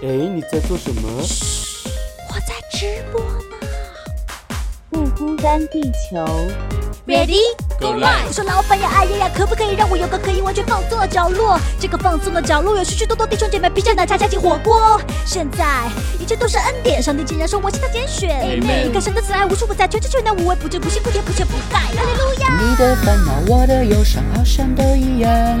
哎，你在做什么？我在直播呢。不孤单，地球。Ready Go live 我说老板呀，哎呀呀，可不可以让我有个可以完全放松的角落？这个放松的角落有许许多多弟兄姐妹披着奶茶加进火锅。现在一切都是恩典，上帝竟然说我是他拣选。Amen 你看神的慈爱无处不在，全知全能无微不至，不辛不甜不缺不败。哈利路亚。你的烦恼，我的忧伤，好像都一样。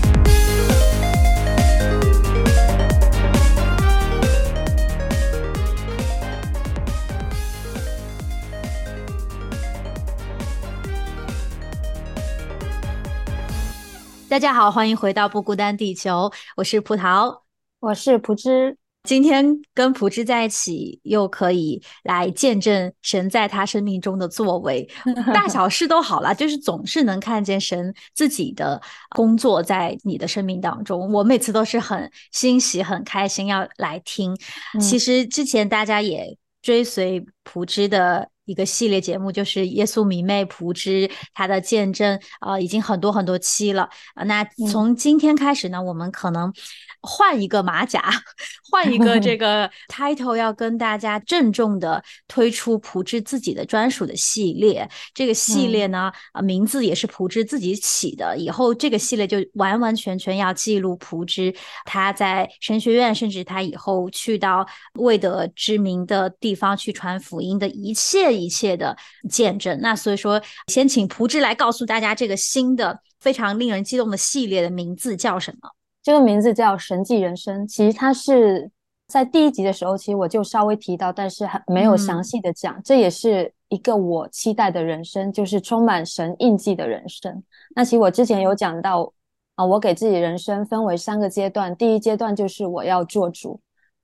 大家好，欢迎回到不孤单地球，我是葡萄。我是蒲之，今天跟蒲之在一起，又可以来见证神在他生命中的作为，大小事都好啦，就是总是能看见神自己的工作在你的生命当中。我每次都是很欣喜、很开心要来听。其实之前大家也追随蒲之的。一个系列节目就是耶稣迷妹蒲之他的见证，呃，已经很多很多期了。呃那从今天开始呢，我们可能换一个马甲，换一个这 个 title，要跟大家郑重的推出蒲之自己的专属的系列。这个系列呢，呃，名字也是蒲之自己起的。以后这个系列就完完全全要记录蒲之他在神学院，甚至他以后去到未得知名的地方去传福音的一切一切的见证。那所以说，先请蒲志来告诉大家这个新的非常令人激动的系列的名字叫什么？这个名字叫《神迹人生》。其实它是在第一集的时候，其实我就稍微提到，但是还没有详细的讲。这也是一个我期待的人生，就是充满神印记的人生。那其实我之前有讲到啊、我给自己人生分为三个阶段。第一阶段就是我要做主，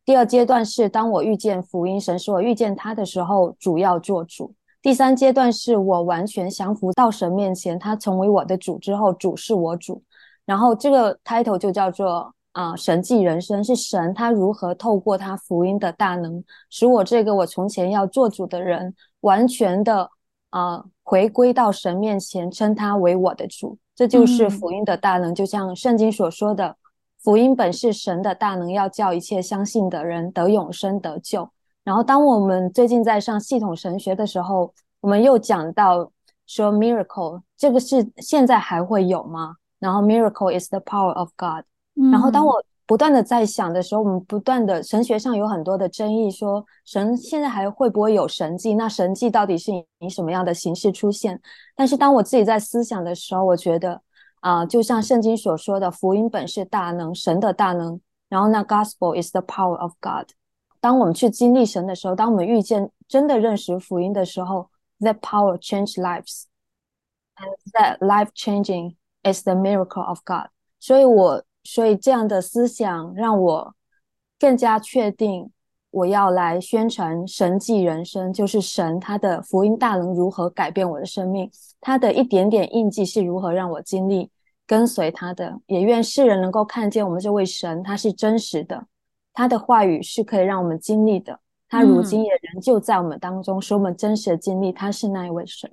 第二阶段是当我遇见福音，神使我遇见他的时候，主要做主。第三阶段是我完全降服到神面前，他成为我的主之后，主是我主。然后这个 title 就叫做啊、神迹人生，是神他如何透过他福音的大能，使我这个我从前要做主的人，完全的啊、回归到神面前，称他为我的主。这就是嗯福音的大能，就像圣经所说的，福音本是神的大能，要叫一切相信的人得永生得救。然后，当我们最近在上系统神学的时候，我们又讲到说 miracle 这个是现在还会有吗？然后 miracle is the power of God。然后当我不断的在想的时候，我们不断的神学上有很多的争议，说神现在还会不会有神迹？那神迹到底是以什么样的形式出现？但是当我自己在思想的时候，我觉得啊、就像圣经所说的，福音本是大能，神的大能。然后那 gospel is the power of God。当我们去经历神的时候，当我们遇见真的认识福音的时候，that power change lives。and that life changing is the miracle of God。所以我所以这样的思想让我更加确定，我要来宣传神迹人生，就是神他的福音大能如何改变我的生命，他的一点点印记是如何让我经历跟随他的。也愿世人能够看见我们这位神，他是真实的，他的话语是可以让我们经历的。他如今也仍旧在我们当中，使我们真实的经历他是那一位神。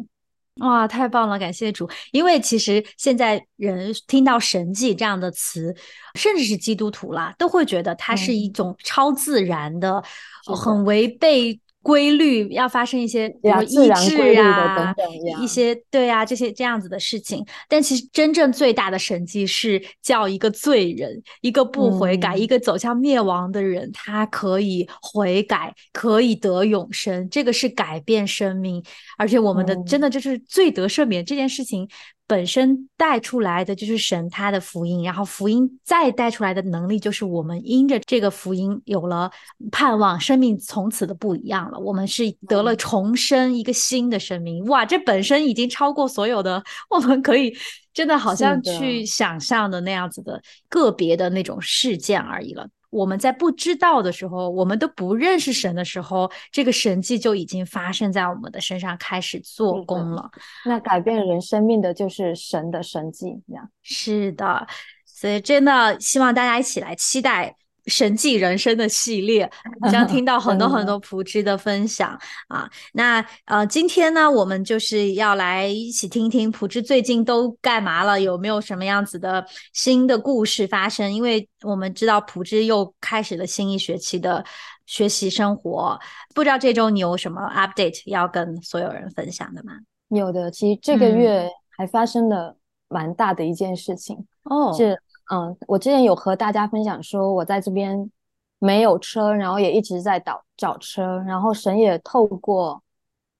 哇，太棒了，感谢主！因为其实现在人听到“神迹”这样的词，甚至是基督徒啦，都会觉得它是一种超自然的、很违背规律，要发生一些比呀如医自然规治律的啊等等一些对啊这些这样子的事情。但其实真正最大的神迹是叫一个罪人，一个不悔改、嗯一个走向灭亡的人，他可以悔改，可以得永生，这个是改变生命。而且我们的嗯真的就是罪得赦免这件事情本身带出来的就是神他的福音，然后福音再带出来的能力就是我们因着这个福音有了盼望，生命从此的不一样了。我们是得了重生，一个新的生命。哇，这本身已经超过所有的我们可以真的好像去想象的那样子的个别的那种事件而已了。我们在不知道的时候，我们都不认识神的时候，这个神迹就已经发生在我们的身上，开始做工了。那改变人生命的就是神的神迹，这样是的。所以真的希望大家一起来期待。神迹人生的系列，将 听到很多很多普之的分享啊。那呃，今天呢，我们就是要来一起听听普之最近都干嘛了，有没有什么样子的新的故事发生？因为我们知道普之又开始了新一学期的学习生活，不知道这周你有什么 update 要跟所有人分享的吗？有的，其实这个月还发生了蛮大的一件事情哦，是。嗯，我之前有和大家分享说，我在这边没有车，然后也一直在找找车，然后神也透过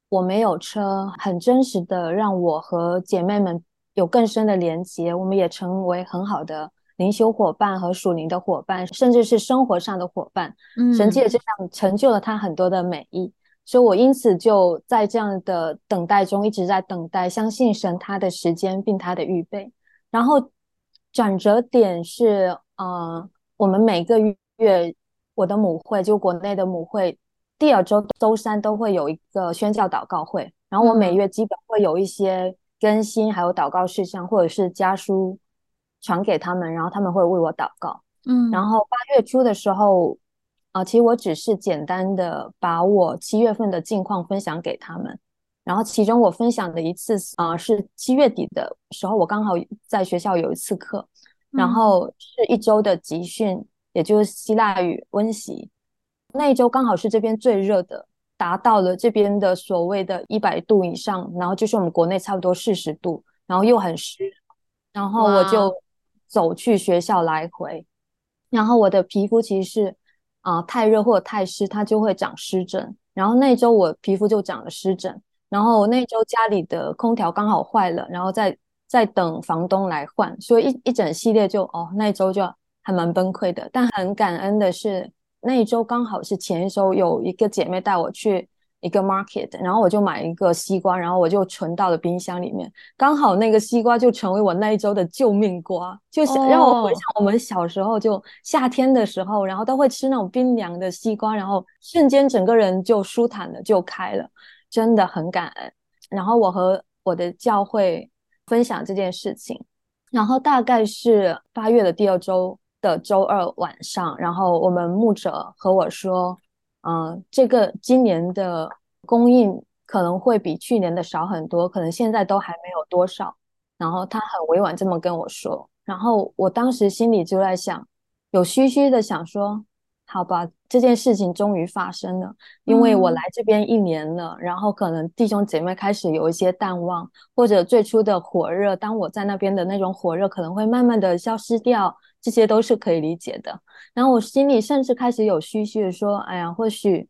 我没有车，很真实的让我和姐妹们有更深的连接，我们也成为很好的灵修伙伴和属灵的伙伴，甚至是生活上的伙伴。嗯，神借这样成就了他很多的美意，所以我因此就在这样的等待中一直在等待，相信神他的时间并他的预备，然后。转折点是，呃，我们每个月我的母会，就国内的母会，第二周周三都会有一个宣教祷告会，然后我每月基本会有一些更新，还有祷告事项，或者是家书传给他们，然后他们会为我祷告。嗯，然后八月初的时候，啊，其实我只是简单的把我七月份的近况分享给他们。然后，其中我分享的一次啊，是七月底的时候，我刚好在学校有一次课，然后是一周的集训，也就是希腊语温习。那一周刚好是这边最热的，达到了这边的所谓的一百度以上，然后就是我们国内差不多四十度，然后又很湿，然后我就走去学校来回，然后我的皮肤其实是啊太热或者太湿，它就会长湿疹，然后那一周我皮肤就长了湿疹。然后那周家里的空调刚好坏了，然后在在等房东来换，所以一一整系列就哦那一周就还蛮崩溃的。但很感恩的是那一周刚好是前一周有一个姐妹带我去一个 market，然后我就买一个西瓜，然后我就存到了冰箱里面。刚好那个西瓜就成为我那一周的救命瓜，就想让我回想我们小时候就夏天的时候，然后都会吃那种冰凉的西瓜，然后瞬间整个人就舒坦了，就开了。真的很感恩，然后我和我的教会分享这件事情，然后大概是八月的第二周的周二晚上，然后我们牧者和我说，嗯，这个今年的供应可能会比去年的少很多，可能现在都还没有多少，然后他很委婉这么跟我说，然后我当时心里就在想，有虚虚的想说。好吧，这件事情终于发生了，因为我来这边一年了，然后可能弟兄姐妹开始有一些淡忘，或者最初的火热，当我在那边的那种火热可能会慢慢的消失掉，这些都是可以理解的。然后我心里甚至开始有虚虚的说，哎呀，或许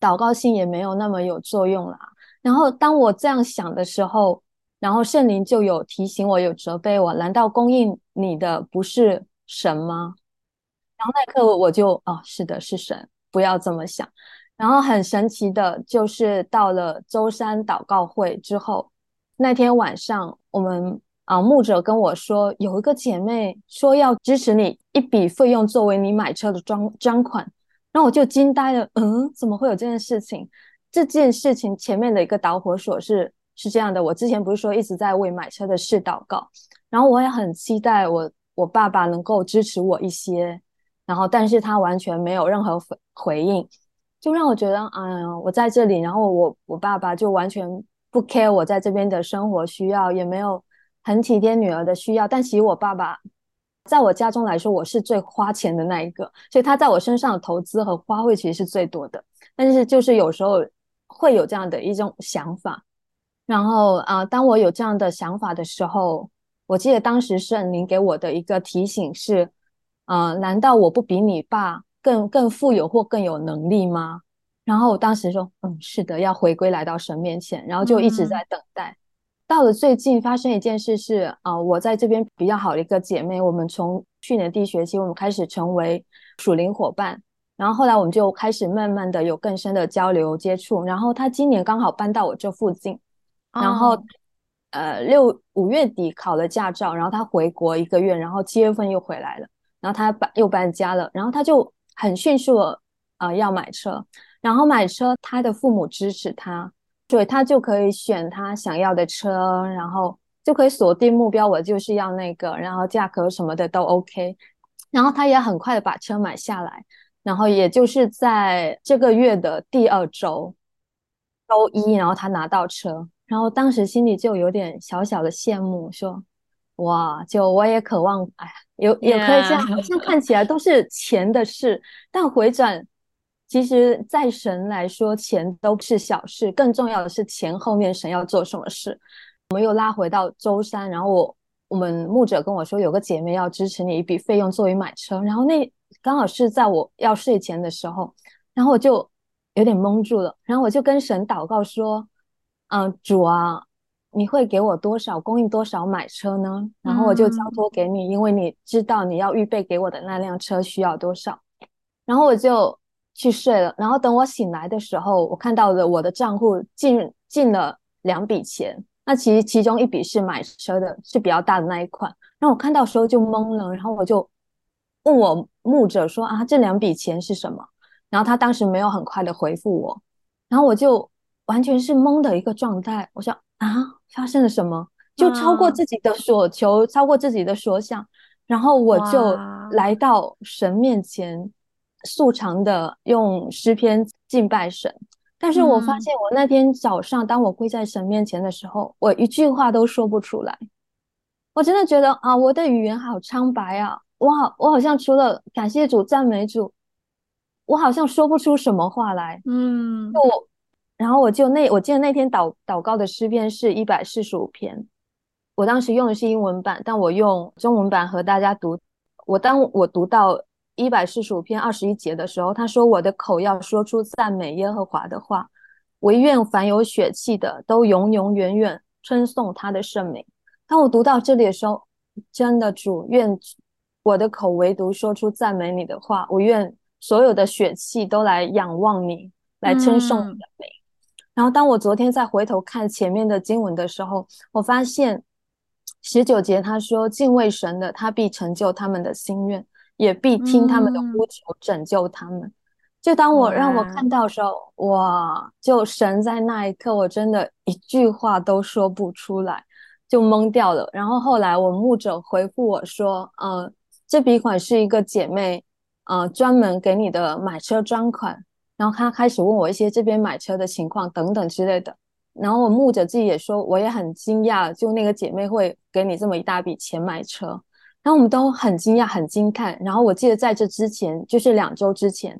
祷告信也没有那么有作用啦。然后当我这样想的时候，然后圣灵就有提醒我，有责备我，难道供应你的不是神吗？然后那一刻我就哦，是的，是神，不要这么想。然后很神奇的就是到了周三祷告会之后，那天晚上我们啊牧者跟我说，有一个姐妹说要支持你一笔费用作为你买车的专专款，然后我就惊呆了，嗯，怎么会有这件事情？这件事情前面的一个导火索是是这样的，我之前不是说一直在为买车的事祷告，然后我也很期待我我爸爸能够支持我一些。然后，但是他完全没有任何回回应，就让我觉得，嗯，我在这里，然后我我爸爸就完全不 care 我在这边的生活需要，也没有很体贴女儿的需要。但其实我爸爸在我家中来说，我是最花钱的那一个，所以他在我身上的投资和花费其实是最多的。但是就是有时候会有这样的一种想法，然后啊，当我有这样的想法的时候，我记得当时圣灵给我的一个提醒是。啊，难道我不比你爸更更富有或更有能力吗？然后我当时说，嗯，是的，要回归来到神面前，然后就一直在等待。到了最近发生一件事是，啊，我在这边比较好的一个姐妹，我们从去年第一学期我们开始成为属灵伙伴，然后后来我们就开始慢慢的有更深的交流接触。然后她今年刚好搬到我这附近，然后呃六五月底考了驾照，然后她回国一个月，然后七月份又回来了。然后他搬又搬家了，然后他就很迅速的呃要买车，然后买车他的父母支持他，所以他就可以选他想要的车，然后就可以锁定目标，我就是要那个，然后价格什么的都 OK，然后他也很快的把车买下来，然后也就是在这个月的第二周，周一，然后他拿到车，然后当时心里就有点小小的羡慕，说。哇，就我也渴望，哎呀，有也可以这样，好像看起来都是钱的事，但回转，其实，在神来说，钱都是小事，更重要的是钱后面神要做什么事。我们又拉回到周三，然后我我们牧者跟我说，有个姐妹要支持你一笔费用作为买车，然后那刚好是在我要睡前的时候，然后我就有点懵住了，然后我就跟神祷告说，嗯，主啊。你会给我多少供应多少买车呢？然后我就交托给你，因为你知道你要预备给我的那辆车需要多少。然后我就去睡了。然后等我醒来的时候，我看到了我的账户进进了两笔钱。那其实其中一笔是买车的，是比较大的那一款。然后我看到时候就懵了，然后我就问我牧者说：“啊，这两笔钱是什么？”然后他当时没有很快的回复我，然后我就完全是懵的一个状态。我想啊。发生了什么？就超过自己的所求，超过自己的所想，然后我就来到神面前，素常的用诗篇敬拜神。但是我发现，我那天早上，当我跪在神面前的时候，我一句话都说不出来。我真的觉得啊，我的语言好苍白啊！我好，我好像除了感谢主、赞美主，我好像说不出什么话来。嗯，我。然后我就那我记得那天祷祷告的诗篇是一百四十五篇，我当时用的是英文版，但我用中文版和大家读。我当我读到一百四十五篇二十一节的时候，他说我的口要说出赞美耶和华的话，唯愿凡有血气的都永永远远称颂他的圣名。当我读到这里的时候，真的主愿我的口唯独说出赞美你的话，我愿所有的血气都来仰望你，来称颂你的名。然后，当我昨天再回头看前面的经文的时候，我发现十九节他说：“敬畏神的，他必成就他们的心愿，也必听他们的呼求，拯救他们。”就当我让我看到的时候，哇！就神在那一刻，我真的一句话都说不出来，就懵掉了。然后后来我牧者回复我说：“嗯，这笔款是一个姐妹，嗯，专门给你的买车专款。”然后他开始问我一些这边买车的情况等等之类的，然后我牧者自己也说，我也很惊讶，就那个姐妹会给你这么一大笔钱买车，然后我们都很惊讶、很惊叹。然后我记得在这之前，就是两周之前，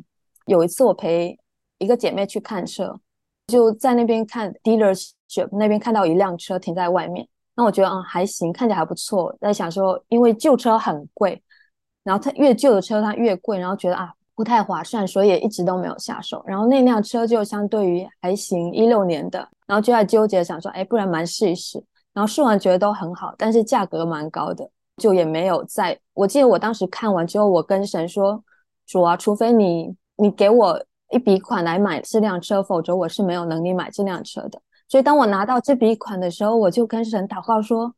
有一次我陪一个姐妹去看车，就在那边看 dealership 那边看到一辆车停在外面，那我觉得嗯还行，看起来还不错，在想说因为旧车很贵，然后它越旧的车它越贵，然后觉得啊。不太划算，所以也一直都没有下手。然后那辆车就相对于还行，一六年的，然后就在纠结，想说，哎，不然蛮试一试。然后试完觉得都很好，但是价格蛮高的，就也没有在。我记得我当时看完之后，我跟神说，主啊，除非你你给我一笔款来买这辆车，否则我是没有能力买这辆车的。所以当我拿到这笔款的时候，我就跟神祷告说。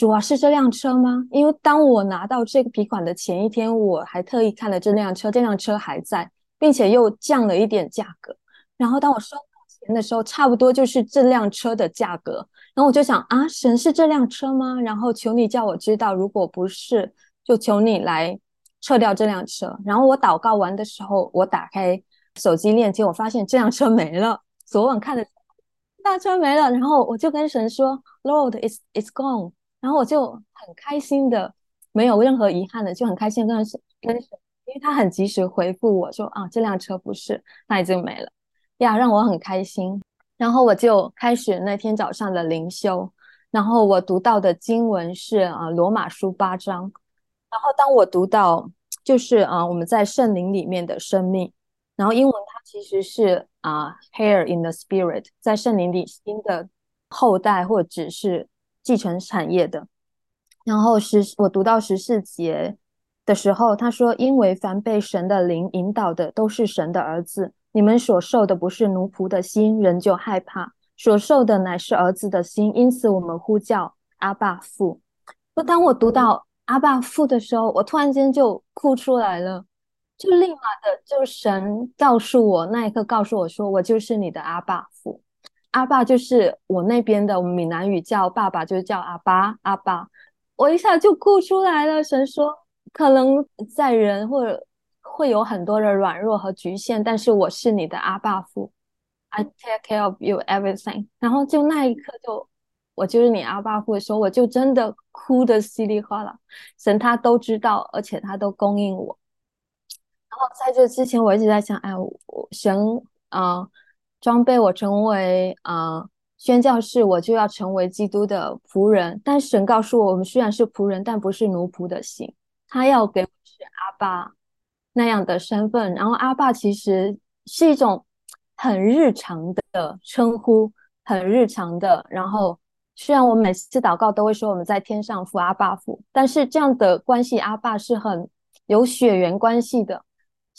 主啊，是这辆车吗？因为当我拿到这个皮款的前一天，我还特意看了这辆车，这辆车还在，并且又降了一点价格。然后当我收到钱的时候，差不多就是这辆车的价格。然后我就想啊，神是这辆车吗？然后求你叫我知道，如果不是，就求你来撤掉这辆车。然后我祷告完的时候，我打开手机链接，我发现这辆车没了。昨晚看的大车没了，然后我就跟神说，Lord，it's it's gone。然后我就很开心的，没有任何遗憾的，就很开心跟跟，因为他很及时回复我说啊，这辆车不是，那已经没了呀，让我很开心。然后我就开始那天早上的灵修，然后我读到的经文是啊罗马书八章。然后当我读到就是啊我们在圣灵里面的生命，然后英文它其实是啊 hair in the spirit，在圣灵里新的后代或者是。继承产业的，然后十我读到十四节的时候，他说：“因为凡被神的灵引导的，都是神的儿子。你们所受的不是奴仆的心，人就害怕；所受的乃是儿子的心，因此我们呼叫阿爸父。”当我读到阿爸父的时候，我突然间就哭出来了，就立马的就神告诉我，那一刻告诉我说，我就是你的阿爸。阿爸就是我那边的，我们闽南语叫爸爸，就是叫阿爸阿爸。我一下就哭出来了。神说，可能在人或会有很多的软弱和局限，但是我是你的阿爸父，I take care of you everything。然后就那一刻，就我就是你阿爸父的时候，我就真的哭的稀里哗啦。神他都知道，而且他都供应我。然后在这之前，我一直在想，哎，我神啊。装备我成为啊宣教士，我就要成为基督的仆人。但神告诉我，我们虽然是仆人，但不是奴仆的心。他要给我是阿爸那样的身份。然后阿爸其实是一种很日常的称呼，很日常的。然后虽然我每次祷告都会说我们在天上父阿爸父，但是这样的关系，阿爸是很有血缘关系的。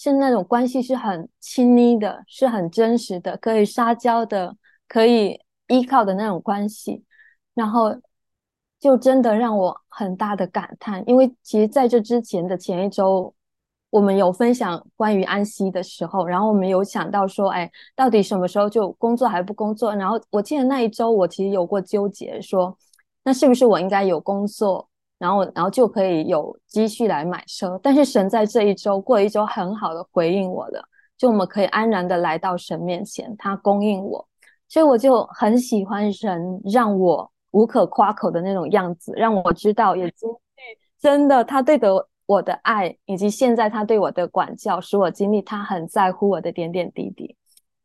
是那种关系是很亲密的，是很真实的，可以撒娇的，可以依靠的那种关系。然后就真的让我很大的感叹，因为其实在这之前的前一周，我们有分享关于安息的时候，然后我们有想到说，哎，到底什么时候就工作还不工作？然后我记得那一周我其实有过纠结，说那是不是我应该有工作？然后，然后就可以有积蓄来买车。但是神在这一周过一周，很好的回应我了，就我们可以安然的来到神面前，他供应我，所以我就很喜欢神让我无可夸口的那种样子，让我知道也经历真的他对的我的爱，以及现在他对我的管教，使我经历他很在乎我的点点滴滴，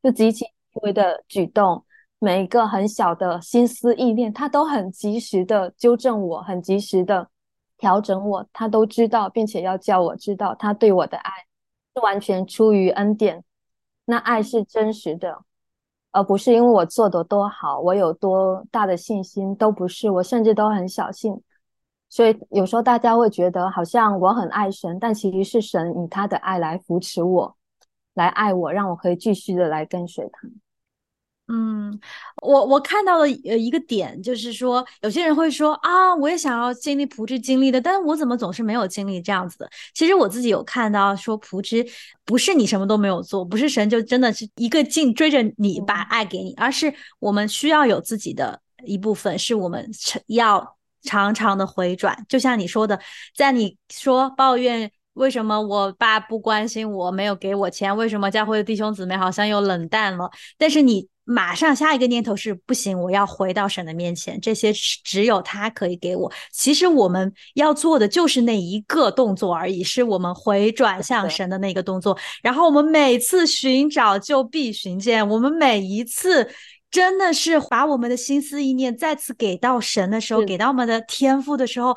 就极其微的举动，每一个很小的心思意念，他都很及时的纠正我，很及时的。调整我，他都知道，并且要叫我知道，他对我的爱是完全出于恩典。那爱是真实的，而不是因为我做的多好，我有多大的信心，都不是。我甚至都很小信，所以有时候大家会觉得好像我很爱神，但其实是神以他的爱来扶持我，来爱我，让我可以继续的来跟随他。嗯，我我看到了呃一个点，就是说有些人会说啊，我也想要经历仆之经历的，但是我怎么总是没有经历这样子的？其实我自己有看到说仆之不是你什么都没有做，不是神就真的是一个劲追着你把爱给你，而是我们需要有自己的一部分，是我们要常常的回转。就像你说的，在你说抱怨。为什么我爸不关心我，没有给我钱？为什么教会的弟兄姊妹好像又冷淡了？但是你马上下一个念头是不行，我要回到神的面前，这些只有他可以给我。其实我们要做的就是那一个动作而已，是我们回转向神的那个动作。然后我们每次寻找就必寻见，我们每一次。真的是把我们的心思意念再次给到神的时候，给到我们的天赋的时候，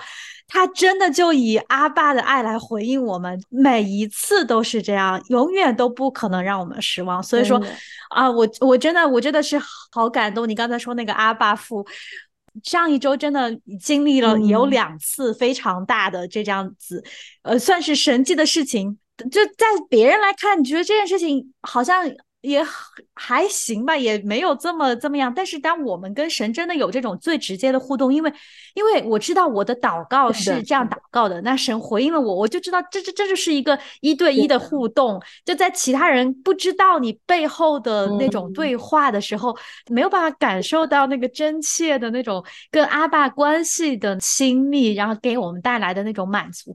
他真的就以阿爸的爱来回应我们，每一次都是这样，永远都不可能让我们失望。所以说，啊，我我真的我真的是好感动。你刚才说那个阿爸父，上一周真的经历了有两次非常大的这样子，呃，算是神迹的事情。就在别人来看，你觉得这件事情好像。也还行吧，也没有这么这么样。但是当我们跟神真的有这种最直接的互动，因为因为我知道我的祷告是这样祷告的，那神回应了我，我就知道这这这就是一个一对一的互动。就在其他人不知道你背后的那种对话的时候，没有办法感受到那个真切的那种跟阿爸关系的亲密，然后给我们带来的那种满足。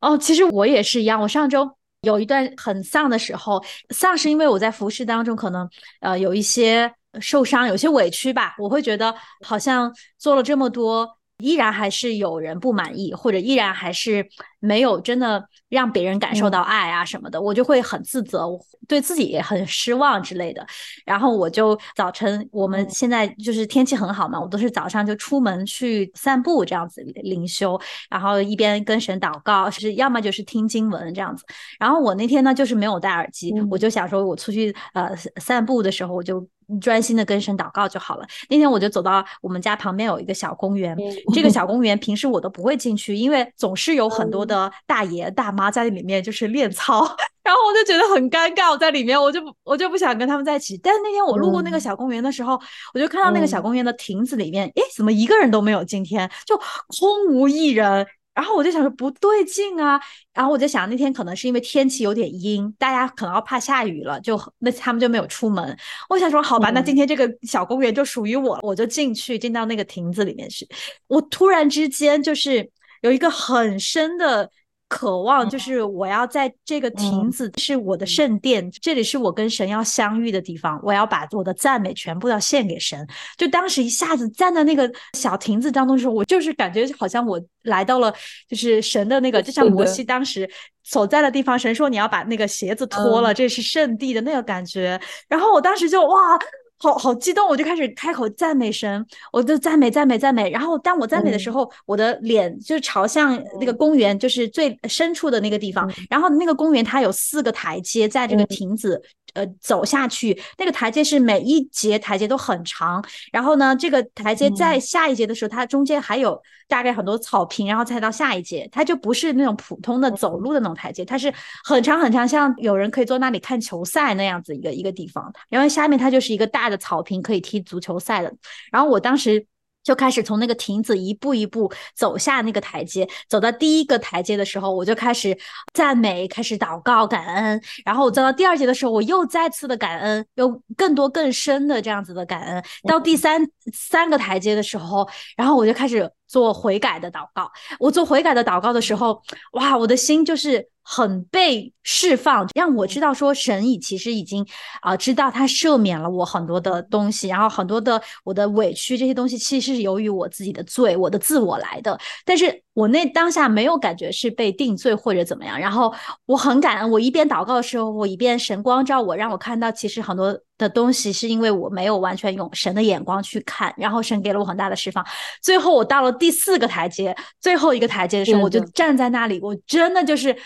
哦，其实我也是一样，我上周。有一段很丧的时候，丧是因为我在服饰当中可能呃有一些受伤，有些委屈吧。我会觉得好像做了这么多，依然还是有人不满意，或者依然还是没有真的让别人感受到爱啊什么的，我就会很自责，对自己也很失望之类的。然后我就早晨，我们现在就是天气很好嘛，我都是早上就出门去散步这样子灵修，然后一边跟神祷告，是要么就是听经文这样子。然后我那天呢，就是没有戴耳机，我就想说，我出去呃散步的时候，我就专心的跟神祷告就好了。那天我就走到我们家旁边有一个小公园，这个小公园平时我都不会进去，因为总是有很多的大爷大妈在里面就是练操，然后我就觉得很尴尬，我在里面我就我就不想跟他们在一起。但是那天我路过那个小公园的时候，我就看到那个小公园的亭子里面，诶，怎么一个人都没有？今天就空无一人。然后我就想说不对劲啊，然后我就想那天可能是因为天气有点阴，大家可能要怕下雨了，就那他们就没有出门。我想说好吧，那今天这个小公园就属于我，我就进去进到那个亭子里面去。我突然之间就是有一个很深的。渴望就是我要在这个亭子是我的圣殿，这里是我跟神要相遇的地方，我要把我的赞美全部要献给神。就当时一下子站在那个小亭子当中的时候，我就是感觉好像我来到了就是神的那个，就像摩西当时所在的地方，神说你要把那个鞋子脱了，这是圣地的那个感觉。然后我当时就哇。好好激动，我就开始开口赞美神，我就赞美赞美赞美。然后当我赞美的时候，我的脸就朝向那个公园，就是最深处的那个地方。然后那个公园它有四个台阶，在这个亭子。呃，走下去，那个台阶是每一节台阶都很长，然后呢，这个台阶在下一节的时候，它中间还有大概很多草坪，然后才到下一节，它就不是那种普通的走路的那种台阶，它是很长很长，像有人可以坐那里看球赛那样子一个一个地方，然后下面它就是一个大的草坪，可以踢足球赛的，然后我当时。就开始从那个亭子一步一步走下那个台阶，走到第一个台阶的时候，我就开始赞美，开始祷告感恩。然后我走到第二节的时候，我又再次的感恩，有更多更深的这样子的感恩。到第三三个台阶的时候，然后我就开始。做悔改的祷告，我做悔改的祷告的时候，哇，我的心就是很被释放，让我知道说神已其实已经啊知道他赦免了我很多的东西，然后很多的我的委屈这些东西其实是由于我自己的罪，我的自我来的，但是我那当下没有感觉是被定罪或者怎么样，然后我很感恩，我一边祷告的时候，我一边神光照我，让我看到其实很多。的东西是因为我没有完全用神的眼光去看，然后神给了我很大的释放。最后我到了第四个台阶，最后一个台阶的时候，我就站在那里，我真的就是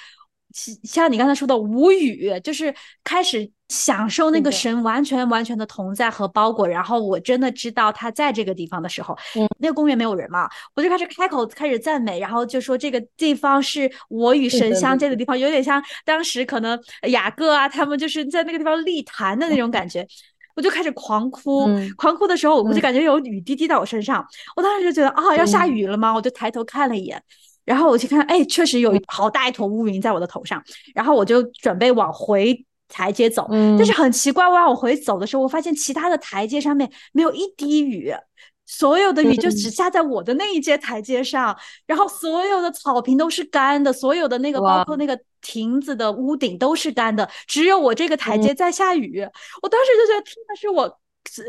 像你刚才说的无语，就是开始。享受那个神完全完全的同在和包裹，然后我真的知道他在这个地方的时候，嗯，那个公园没有人嘛，我就开始开口开始赞美，然后就说这个地方是我与神相见的地方，有点像当时可能雅各啊他们就是在那个地方立坛的那种感觉，我就开始狂哭，狂哭的时候我就感觉有雨滴滴到我身上，我当时就觉得啊要下雨了吗？我就抬头看了一眼，然后我去看，哎，确实有好大一坨乌云在我的头上，然后我就准备往回。台阶走，但是很奇怪，我往回走的时候，我发现其他的台阶上面没有一滴雨，所有的雨就只下在我的那一阶台阶上，然后所有的草坪都是干的，所有的那个包括那个亭子的屋顶都是干的，只有我这个台阶在下雨。我当时就觉得，天呐，是我。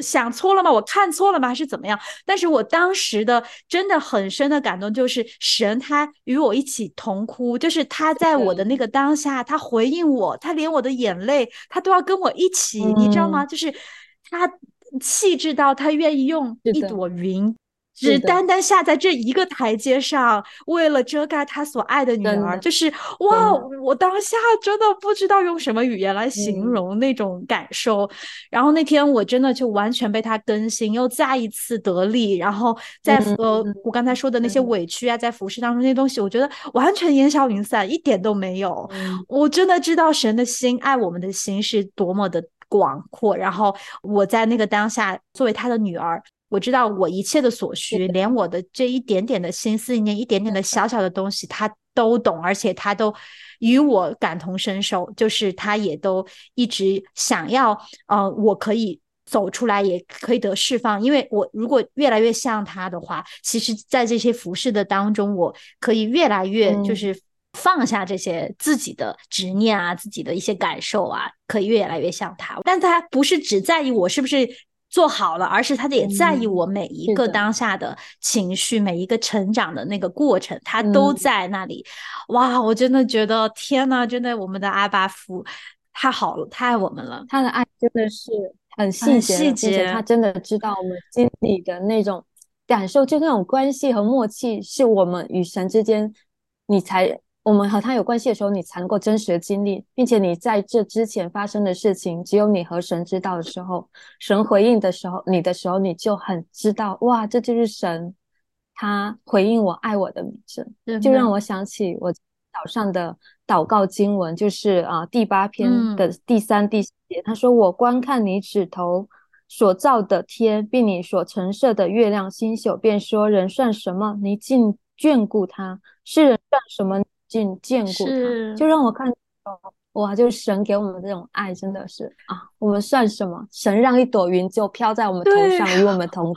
想错了吗？我看错了吗？还是怎么样？但是我当时的真的很深的感动，就是神他与我一起同哭，就是他在我的那个当下，他回应我，他连我的眼泪他都要跟我一起，你知道吗？就是他细致到他愿意用一朵云。只单单下在这一个台阶上，为了遮盖他所爱的女儿，就是哇！我当下真的不知道用什么语言来形容那种感受。然后那天我真的就完全被他更新，又再一次得力。然后在呃，我刚才说的那些委屈啊，在服饰当中那些东西，我觉得完全烟消云散，一点都没有。我真的知道神的心爱我们的心是多么的广阔。然后我在那个当下，作为他的女儿。我知道我一切的所需，连我的这一点点的心思念，一点点的小小的东西，他都懂，而且他都与我感同身受，就是他也都一直想要，呃，我可以走出来，也可以得释放。因为我如果越来越像他的话，其实，在这些服饰的当中，我可以越来越就是放下这些自己的执念啊，自己的一些感受啊，可以越来越像他。但他不是只在意我是不是。做好了，而是他也在意我每一个当下的情绪，每一个成长的那个过程，他都在那里。哇，我真的觉得天呐，真的我们的阿巴夫太好了，太爱我们了。他的爱真的是很细节，细节，他真的知道我们心里的那种感受，就那种关系和默契，是我们与神之间，你才。我们和他有关系的时候，你才能够真实的经历，并且你在这之前发生的事情，只有你和神知道的时候，神回应的时候，你的时候，你就很知道，哇，这就是神，他回应我爱我的名声，就让我想起我早上的祷告经文，就是啊第八篇的第三、第四节，他说：“我观看你指头所造的天，并你所陈设的月亮星宿，便说人算什么？你竟。”眷顾他，世人算什么尽眷顾是他，就让我看到哇，就是神给我们这种爱真的是啊，我们算什么？神让一朵云就飘在我们头上，与我们同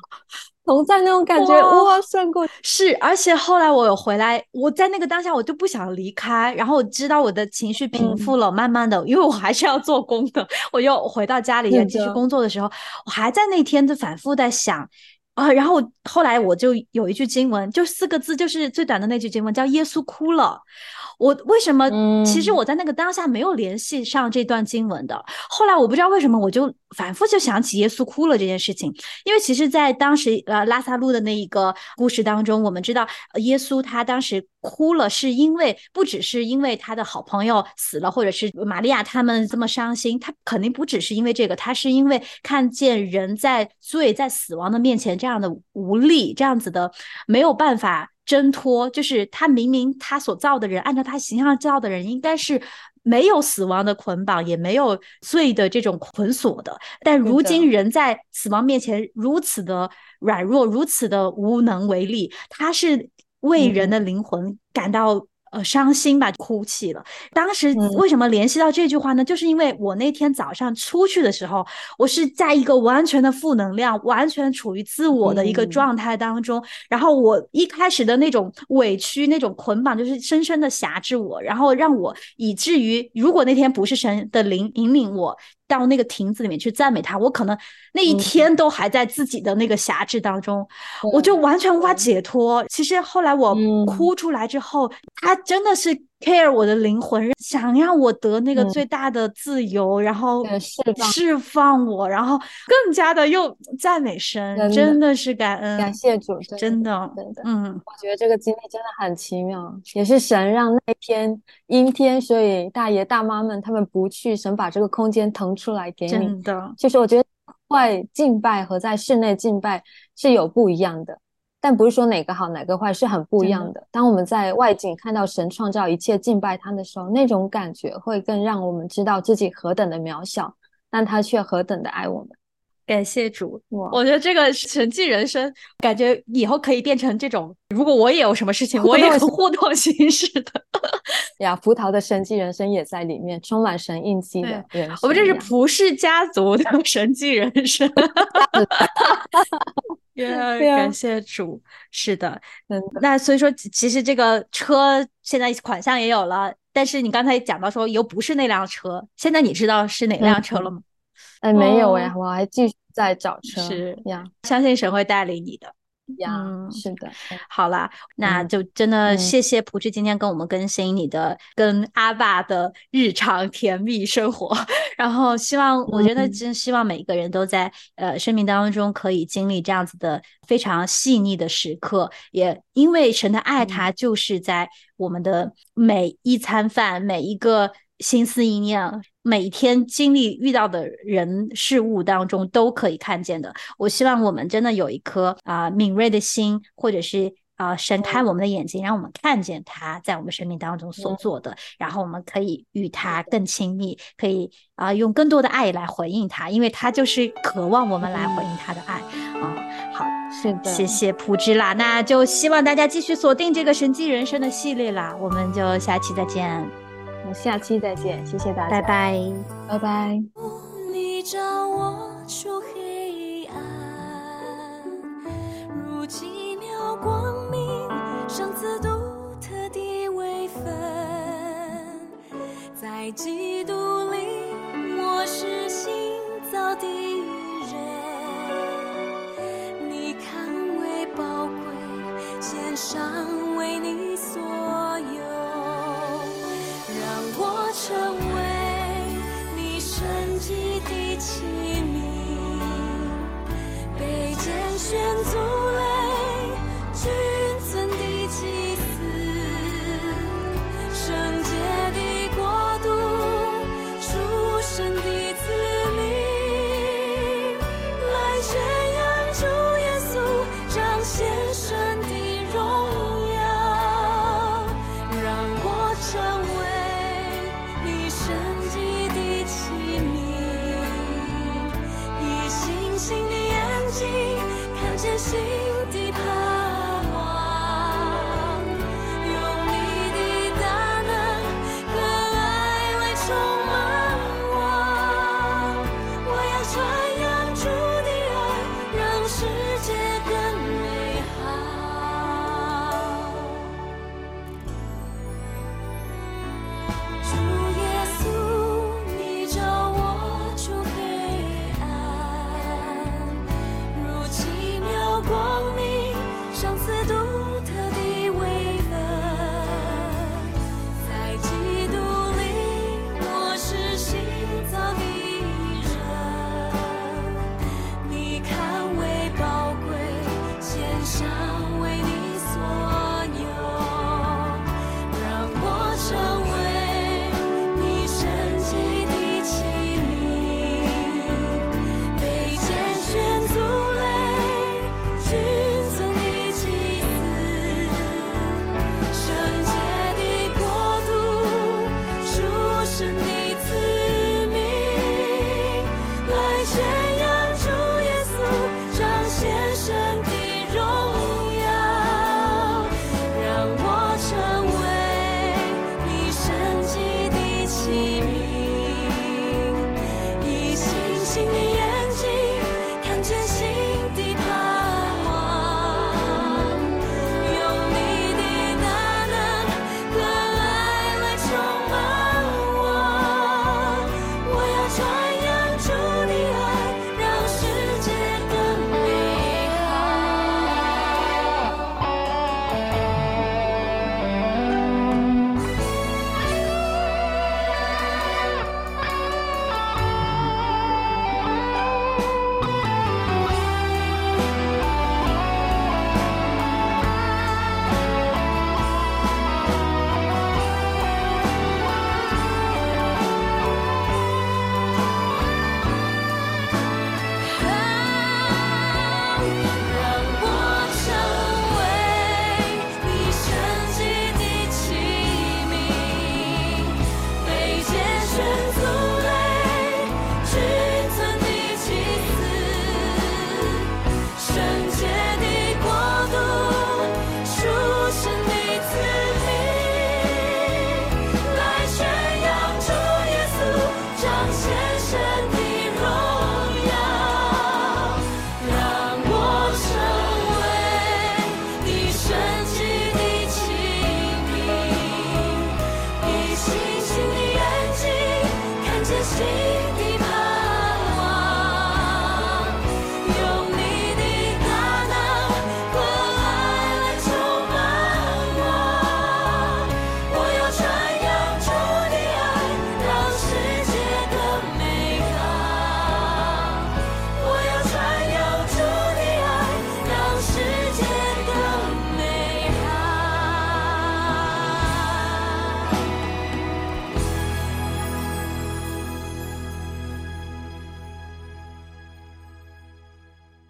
同在那种感觉，哇哇，胜过是，而且后来我有回来，我在那个当下我就不想离开，然后我知道我的情绪平嗯复了，慢慢的，因为我还是要做工的，我又回到家里是要继续工作的时候，我还在那天就反复在想。啊，然后后来我就有一句经文，就四个字，就是最短的那句经文，叫“耶稣哭了”。我为什么？其实嗯我在那个当下没有联系上这段经文的。后来我不知道为什么，我就反复就想起耶稣哭了这件事情。因为其实，在当时呃拉萨路的那一个故事当中，我们知道呃耶稣他当时哭了，是因为不只是因为他的好朋友死了，或者是玛利亚他们这么伤心，他肯定不只是因为这个，他是因为看见人在罪在死亡的面前这样的无力，这样子的没有办法。挣脱，就是他明明他所造的人，按照他形象造的人，应该是没有死亡的捆绑，也没有罪的这种捆锁的。但如今人在死亡面前如此的软弱，如此的无能为力，他是为人的灵魂感到。呃，伤心吧，哭泣了。当时为什么联系到这句话呢？就是因为我那天早上出去的时候，我是在一个完全的负能量、完全处于自我的一个状态当中。然后我一开始的那种委屈、那种捆绑，就是深深的辖制我，然后让我以至于，如果那天不是神的灵引领我到那个亭子里面去赞美他，我可能那一天都还在自己的那个辖制当中，我就完全无法解脱。其实后来我哭出来之后，他真的是 care 我的灵魂，想让我得那个最大的自由，然后释放。我，然后更加的又赞美神，真的是感恩，感谢主，真的，真的，嗯，我觉得这个经历真的很奇妙，也是神让那天阴天，所以大爷大妈们他们不去，神把这个空间腾出来给你，真的，就是我觉得外敬拜和在室内敬拜是有不一样的。但不是说哪个好哪个坏，是很不一样的。当我们在外景看到神创造一切敬拜他的时候，那种感觉会更让我们知道自己何等的渺小，但他却何等的爱我们。感谢主，我觉得这个神迹人生，感觉以后可以变成这种。如果我也有什么事情，我也很互动形式的。呀，葡萄的神迹人生也在里面，充满神印记的人。我们这是蒲氏家族的神迹人生。感谢主，是的，嗯。那所以说，其实这个车现在款项也有了，但是你刚才讲到说又不是那辆车，现在你知道是哪辆车了吗？哎，没有哎，我还继续在找车。是呀，相信神会带领你的。呀，是的。好啦，那就真的谢谢蒲志今天跟我们更新你的跟阿爸的日常甜蜜生活。然后希望，我觉得真希望每一个人都在呃生命当中可以经历这样子的非常细腻的时刻，也因为神的爱，他就是在我们的每一餐饭、每一个心思意念。每天经历遇到的人事物当中都可以看见的。我希望我们真的有一颗啊、呃、敏锐的心，或者是啊、呃、神开我们的眼睛，让我们看见他在我们生命当中所做的，然后我们可以与他更亲密，可以啊、呃、用更多的爱来回应他，因为他就是渴望我们来回应他的爱啊、嗯。好，是的，谢谢蒲之啦，那就希望大家继续锁定这个神迹人生的系列啦，我们就下期再见。我们下期再见，谢谢大家，拜拜，拜拜。你照我出黑暗，如奇妙光明，上次独特的微分，在基督里我是新造的人，你看为宝贵，献上为你所